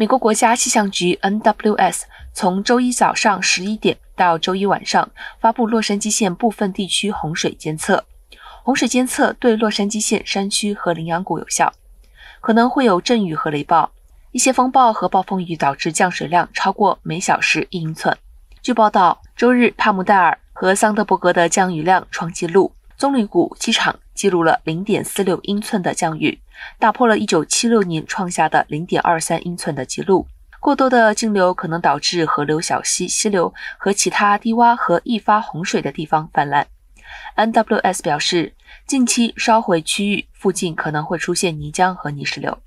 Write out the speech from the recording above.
美国国家气象局 NWS 从周一早上十一点到周一晚上发布洛杉矶县部分地区洪水监测。洪水监测对洛杉矶县山区和羚羊谷有效，可能会有阵雨和雷暴，一些风暴和暴风雨导致降水量超过每小时一英寸。据报道，周日帕姆代尔和桑德伯格的降雨量创纪录，棕榈谷机场记录了零点四六英寸的降雨。打破了1976年创下的零点二三英寸的记录。过多的径流可能导致河流、小溪、溪流和其他低洼和易发洪水的地方泛滥。NWS 表示，近期烧毁区域附近可能会出现泥浆和泥石流。